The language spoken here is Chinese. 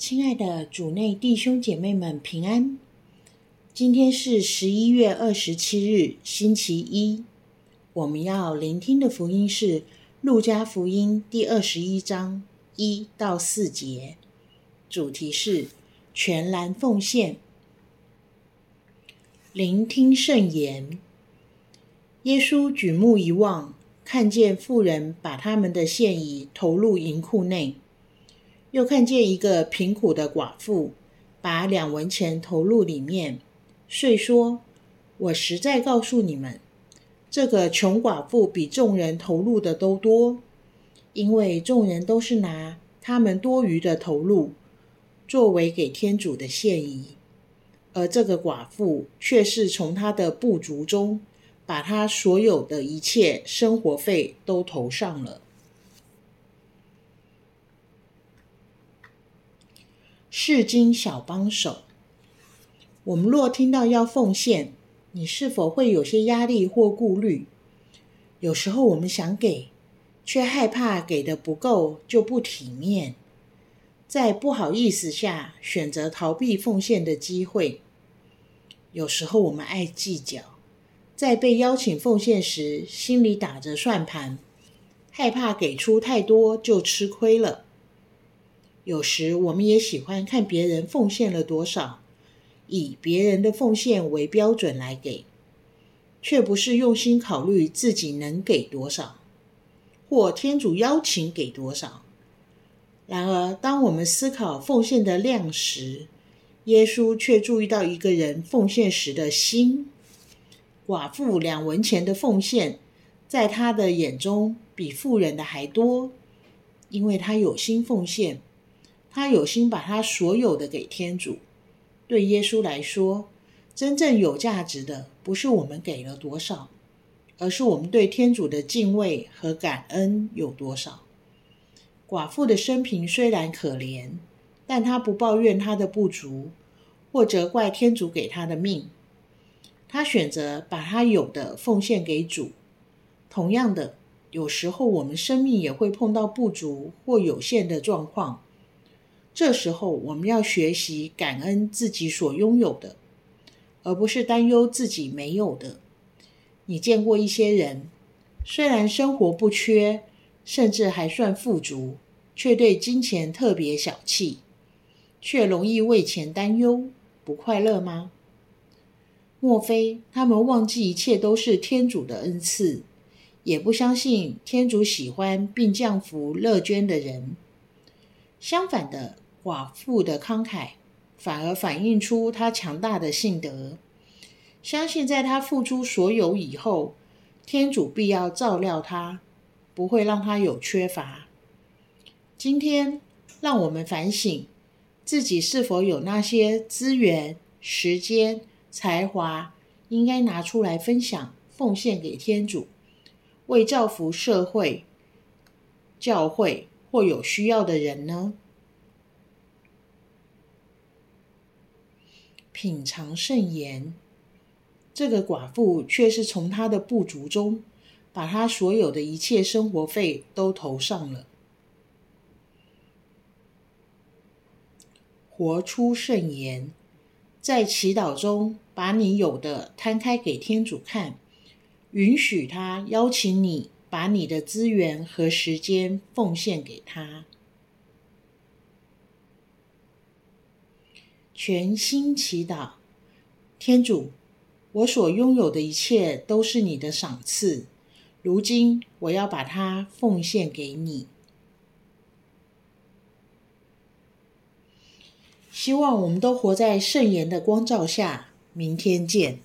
亲爱的主内弟兄姐妹们平安。今天是十一月二十七日，星期一。我们要聆听的福音是《路加福音》第二十一章一到四节，主题是全然奉献。聆听圣言。耶稣举目一望，看见妇人把他们的献已投入银库内。又看见一个贫苦的寡妇，把两文钱投入里面，遂说：“我实在告诉你们，这个穷寡妇比众人投入的都多，因为众人都是拿他们多余的投入，作为给天主的献仪，而这个寡妇却是从她的不足中，把她所有的一切生活费都投上了。”世经小帮手，我们若听到要奉献，你是否会有些压力或顾虑？有时候我们想给，却害怕给的不够就不体面，在不好意思下选择逃避奉献的机会。有时候我们爱计较，在被邀请奉献时，心里打着算盘，害怕给出太多就吃亏了。有时我们也喜欢看别人奉献了多少，以别人的奉献为标准来给，却不是用心考虑自己能给多少，或天主邀请给多少。然而，当我们思考奉献的量时，耶稣却注意到一个人奉献时的心。寡妇两文钱的奉献，在他的眼中比富人的还多，因为他有心奉献。他有心把他所有的给天主。对耶稣来说，真正有价值的不是我们给了多少，而是我们对天主的敬畏和感恩有多少。寡妇的生平虽然可怜，但她不抱怨她的不足，或责怪天主给她的命。她选择把她有的奉献给主。同样的，有时候我们生命也会碰到不足或有限的状况。这时候，我们要学习感恩自己所拥有的，而不是担忧自己没有的。你见过一些人，虽然生活不缺，甚至还算富足，却对金钱特别小气，却容易为钱担忧，不快乐吗？莫非他们忘记一切都是天主的恩赐，也不相信天主喜欢并降福乐捐的人？相反的。寡妇的慷慨，反而反映出她强大的性德，相信在她付出所有以后，天主必要照料她，不会让她有缺乏。今天，让我们反省自己是否有那些资源、时间、才华，应该拿出来分享、奉献给天主，为造福社会、教会或有需要的人呢？品尝圣言，这个寡妇却是从她的不足中，把她所有的一切生活费都投上了。活出圣言，在祈祷中，把你有的摊开给天主看，允许他邀请你，把你的资源和时间奉献给他。全心祈祷，天主，我所拥有的一切都是你的赏赐，如今我要把它奉献给你。希望我们都活在圣言的光照下，明天见。